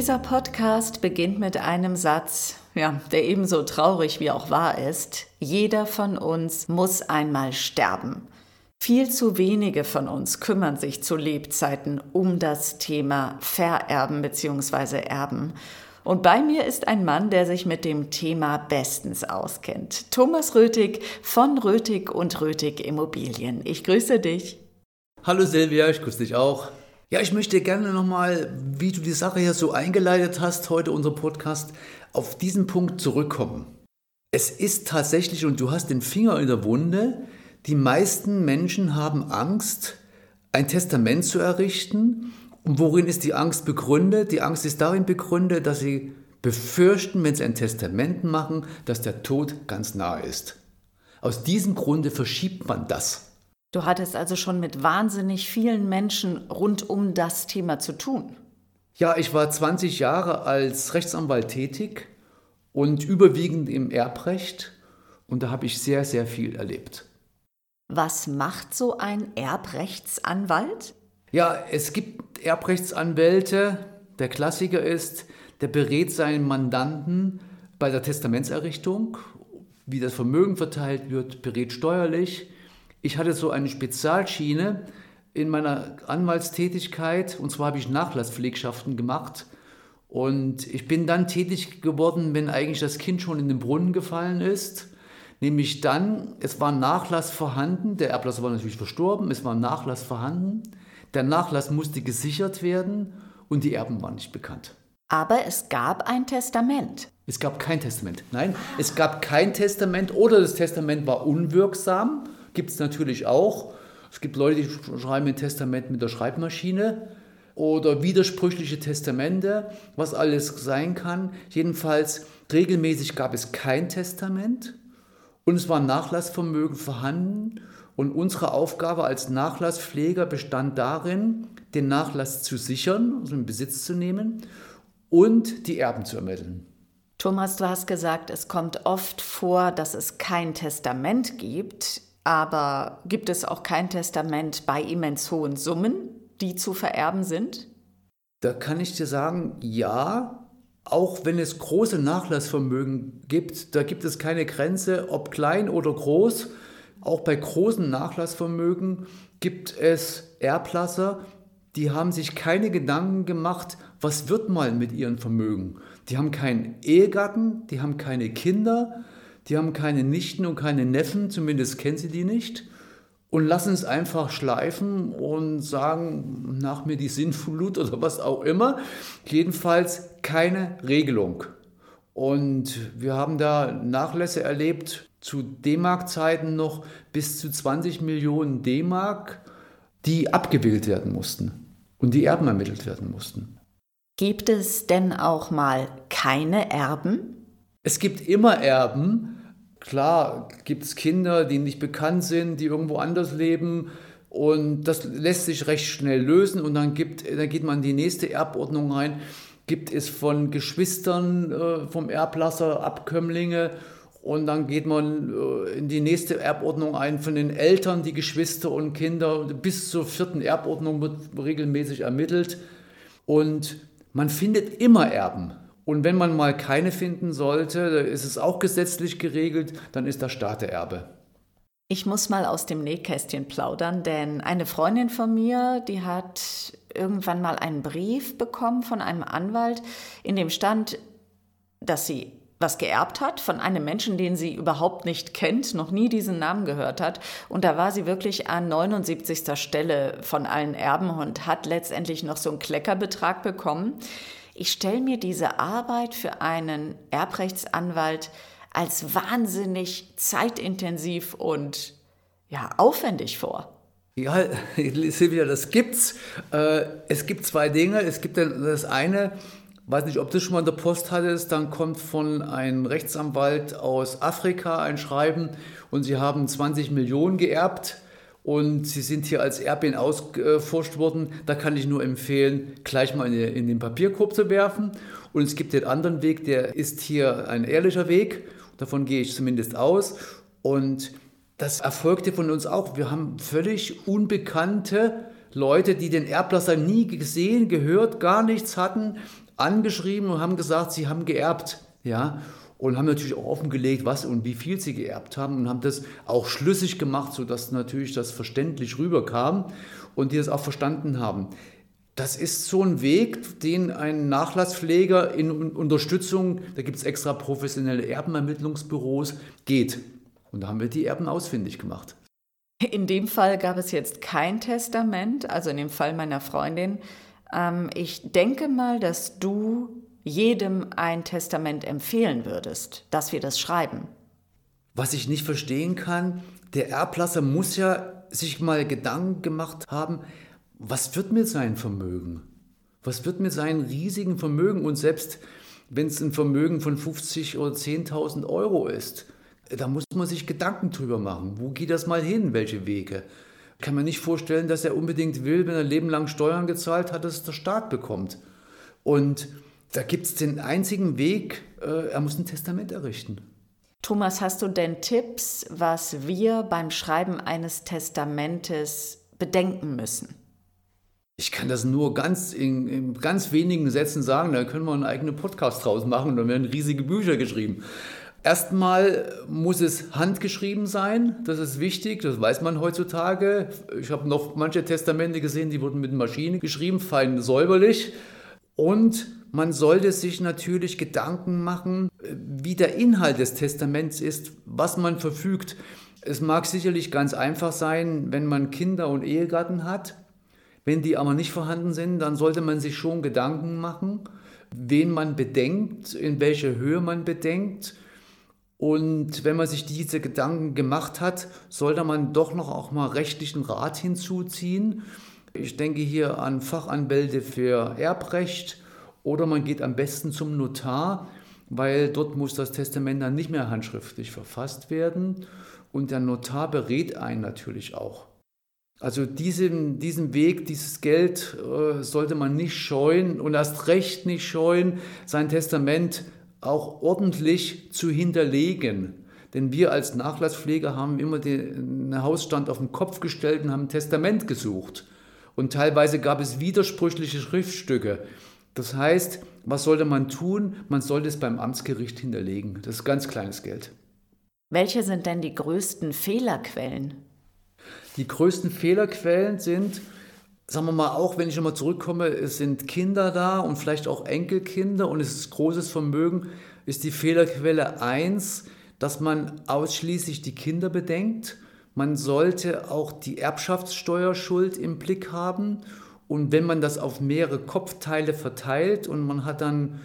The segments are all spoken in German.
Dieser Podcast beginnt mit einem Satz, ja, der ebenso traurig wie auch wahr ist. Jeder von uns muss einmal sterben. Viel zu wenige von uns kümmern sich zu Lebzeiten um das Thema Vererben bzw. Erben. Und bei mir ist ein Mann, der sich mit dem Thema bestens auskennt. Thomas Rötig von Rötig und Rötig Immobilien. Ich grüße dich. Hallo Silvia, ich grüße dich auch. Ja, ich möchte gerne nochmal, wie du die Sache hier so eingeleitet hast, heute unser Podcast, auf diesen Punkt zurückkommen. Es ist tatsächlich, und du hast den Finger in der Wunde, die meisten Menschen haben Angst, ein Testament zu errichten. Und worin ist die Angst begründet? Die Angst ist darin begründet, dass sie befürchten, wenn sie ein Testament machen, dass der Tod ganz nahe ist. Aus diesem Grunde verschiebt man das. Du hattest also schon mit wahnsinnig vielen Menschen rund um das Thema zu tun. Ja, ich war 20 Jahre als Rechtsanwalt tätig und überwiegend im Erbrecht und da habe ich sehr, sehr viel erlebt. Was macht so ein Erbrechtsanwalt? Ja, es gibt Erbrechtsanwälte. Der Klassiker ist, der berät seinen Mandanten bei der Testamentserrichtung, wie das Vermögen verteilt wird, berät steuerlich. Ich hatte so eine Spezialschiene in meiner Anwaltstätigkeit und zwar habe ich Nachlasspflegschaften gemacht. Und ich bin dann tätig geworden, wenn eigentlich das Kind schon in den Brunnen gefallen ist. Nämlich dann, es war Nachlass vorhanden, der Erblasser war natürlich verstorben, es war Nachlass vorhanden, der Nachlass musste gesichert werden und die Erben waren nicht bekannt. Aber es gab ein Testament. Es gab kein Testament. Nein, es gab kein Testament oder das Testament war unwirksam. Gibt es natürlich auch. Es gibt Leute, die schreiben ein Testament mit der Schreibmaschine oder widersprüchliche Testamente, was alles sein kann. Jedenfalls regelmäßig gab es kein Testament. Und es war Nachlassvermögen vorhanden. Und unsere Aufgabe als Nachlasspfleger bestand darin, den Nachlass zu sichern, also in Besitz zu nehmen und die Erben zu ermitteln. Thomas, du hast gesagt, es kommt oft vor, dass es kein Testament gibt, aber gibt es auch kein Testament bei immens hohen Summen, die zu vererben sind? Da kann ich dir sagen, ja, auch wenn es große Nachlassvermögen gibt, da gibt es keine Grenze, ob klein oder groß. Auch bei großen Nachlassvermögen gibt es Erblasser, die haben sich keine Gedanken gemacht, was wird mal mit ihrem Vermögen. Die haben keinen Ehegatten, die haben keine Kinder, die haben keine Nichten und keine Neffen, zumindest kennen sie die nicht und lassen es einfach schleifen und sagen, nach mir die Sinnflut oder was auch immer. Jedenfalls keine Regelung. Und wir haben da Nachlässe erlebt zu D-Mark-Zeiten noch bis zu 20 Millionen D-Mark, die abgewählt werden mussten und die Erben ermittelt werden mussten. Gibt es denn auch mal keine Erben? Es gibt immer Erben, Klar gibt es Kinder, die nicht bekannt sind, die irgendwo anders leben. Und das lässt sich recht schnell lösen. Und dann, gibt, dann geht man in die nächste Erbordnung rein. Gibt es von Geschwistern äh, vom Erblasser Abkömmlinge. Und dann geht man äh, in die nächste Erbordnung ein von den Eltern, die Geschwister und Kinder. Bis zur vierten Erbordnung wird regelmäßig ermittelt. Und man findet immer Erben. Und wenn man mal keine finden sollte, ist es auch gesetzlich geregelt, dann ist der Staat der Erbe. Ich muss mal aus dem Nähkästchen plaudern, denn eine Freundin von mir, die hat irgendwann mal einen Brief bekommen von einem Anwalt, in dem stand, dass sie was geerbt hat von einem Menschen, den sie überhaupt nicht kennt, noch nie diesen Namen gehört hat. Und da war sie wirklich an 79. Stelle von allen Erben und hat letztendlich noch so einen Kleckerbetrag bekommen. Ich stelle mir diese Arbeit für einen Erbrechtsanwalt als wahnsinnig zeitintensiv und ja, aufwendig vor. Ja, Silvia, das gibt's. Äh, es gibt zwei Dinge. Es gibt das eine, weiß nicht, ob du schon mal in der Post hattest, dann kommt von einem Rechtsanwalt aus Afrika ein Schreiben und sie haben 20 Millionen geerbt und Sie sind hier als Erbin ausgeforscht worden. Da kann ich nur empfehlen, gleich mal in den Papierkorb zu werfen. Und es gibt den anderen Weg, der ist hier ein ehrlicher Weg. Davon gehe ich zumindest aus. Und das erfolgte von uns auch. Wir haben völlig unbekannte Leute, die den Erblasser nie gesehen, gehört, gar nichts hatten, angeschrieben und haben gesagt, sie haben geerbt. Ja, und haben natürlich auch offengelegt, was und wie viel sie geerbt haben und haben das auch schlüssig gemacht, sodass natürlich das verständlich rüberkam und die das auch verstanden haben. Das ist so ein Weg, den ein Nachlasspfleger in Unterstützung, da gibt es extra professionelle Erbenermittlungsbüros, geht. Und da haben wir die Erben ausfindig gemacht. In dem Fall gab es jetzt kein Testament, also in dem Fall meiner Freundin. Ähm, ich denke mal, dass du jedem ein Testament empfehlen würdest, dass wir das schreiben. Was ich nicht verstehen kann, der Erblasser muss ja sich mal Gedanken gemacht haben, was wird mit seinem Vermögen? Was wird mit seinem riesigen Vermögen? Und selbst wenn es ein Vermögen von 50 oder 10.000 Euro ist, da muss man sich Gedanken drüber machen. Wo geht das mal hin? Welche Wege? Ich kann mir nicht vorstellen, dass er unbedingt will, wenn er Leben lang Steuern gezahlt hat, dass es der Staat bekommt. Und da gibt es den einzigen Weg, äh, er muss ein Testament errichten. Thomas, hast du denn Tipps, was wir beim Schreiben eines Testamentes bedenken müssen? Ich kann das nur ganz in, in, ganz wenigen Sätzen sagen, da können wir einen eigenen Podcast draus machen, da werden riesige Bücher geschrieben. Erstmal muss es handgeschrieben sein, das ist wichtig, das weiß man heutzutage. Ich habe noch manche Testamente gesehen, die wurden mit Maschine geschrieben, fein säuberlich. Und man sollte sich natürlich Gedanken machen, wie der Inhalt des Testaments ist, was man verfügt. Es mag sicherlich ganz einfach sein, wenn man Kinder und Ehegatten hat wenn die aber nicht vorhanden sind, dann sollte man sich schon Gedanken machen, wen man bedenkt, in welcher Höhe man bedenkt. Und wenn man sich diese Gedanken gemacht hat, sollte man doch noch auch mal rechtlichen Rat hinzuziehen. Ich denke hier an Fachanwälte für Erbrecht oder man geht am besten zum Notar, weil dort muss das Testament dann nicht mehr handschriftlich verfasst werden und der Notar berät einen natürlich auch. Also diesen, diesen Weg, dieses Geld äh, sollte man nicht scheuen und erst recht nicht scheuen, sein Testament auch ordentlich zu hinterlegen. Denn wir als Nachlasspfleger haben immer den Hausstand auf den Kopf gestellt und haben ein Testament gesucht. Und teilweise gab es widersprüchliche Schriftstücke. Das heißt, was sollte man tun? Man sollte es beim Amtsgericht hinterlegen. Das ist ganz kleines Geld. Welche sind denn die größten Fehlerquellen? Die größten Fehlerquellen sind, sagen wir mal, auch wenn ich nochmal zurückkomme, es sind Kinder da und vielleicht auch Enkelkinder und es ist großes Vermögen, ist die Fehlerquelle 1, dass man ausschließlich die Kinder bedenkt. Man sollte auch die Erbschaftssteuerschuld im Blick haben. Und wenn man das auf mehrere Kopfteile verteilt und man hat dann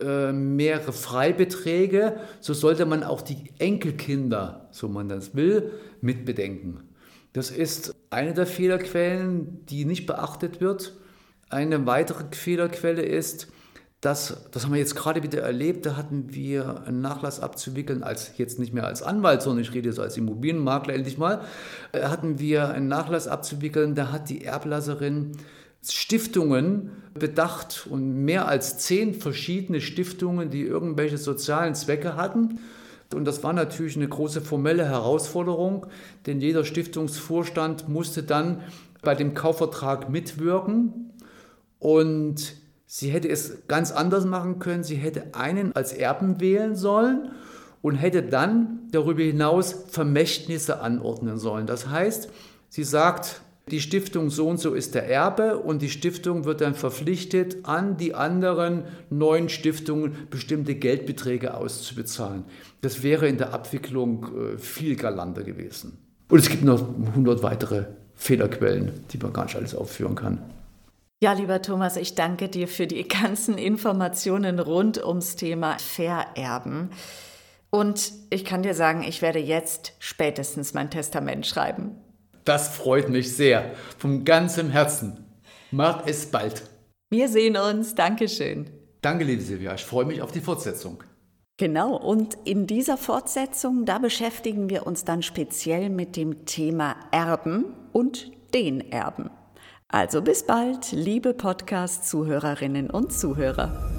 äh, mehrere Freibeträge, so sollte man auch die Enkelkinder, so man das will, mitbedenken. Das ist eine der Fehlerquellen, die nicht beachtet wird. Eine weitere Fehlerquelle ist, dass, das haben wir jetzt gerade wieder erlebt, da hatten wir einen Nachlass abzuwickeln, als jetzt nicht mehr als Anwalt, sondern ich rede jetzt als Immobilienmakler endlich mal, äh, hatten wir einen Nachlass abzuwickeln, da hat die Erblasserin Stiftungen bedacht und mehr als zehn verschiedene Stiftungen, die irgendwelche sozialen Zwecke hatten. Und das war natürlich eine große formelle Herausforderung, denn jeder Stiftungsvorstand musste dann bei dem Kaufvertrag mitwirken. Und sie hätte es ganz anders machen können. Sie hätte einen als Erben wählen sollen und hätte dann darüber hinaus Vermächtnisse anordnen sollen. Das heißt, sie sagt, die Stiftung so und so ist der Erbe und die Stiftung wird dann verpflichtet, an die anderen neun Stiftungen bestimmte Geldbeträge auszubezahlen. Das wäre in der Abwicklung äh, viel galanter gewesen. Und es gibt noch 100 weitere Fehlerquellen, die man gar nicht alles aufführen kann. Ja, lieber Thomas, ich danke dir für die ganzen Informationen rund ums Thema Vererben. Und ich kann dir sagen, ich werde jetzt spätestens mein Testament schreiben. Das freut mich sehr. Von ganzem Herzen. Mach es bald. Wir sehen uns. Dankeschön. Danke, liebe Silvia. Ich freue mich auf die Fortsetzung. Genau, und in dieser Fortsetzung, da beschäftigen wir uns dann speziell mit dem Thema Erben und den Erben. Also bis bald, liebe Podcast-Zuhörerinnen und Zuhörer.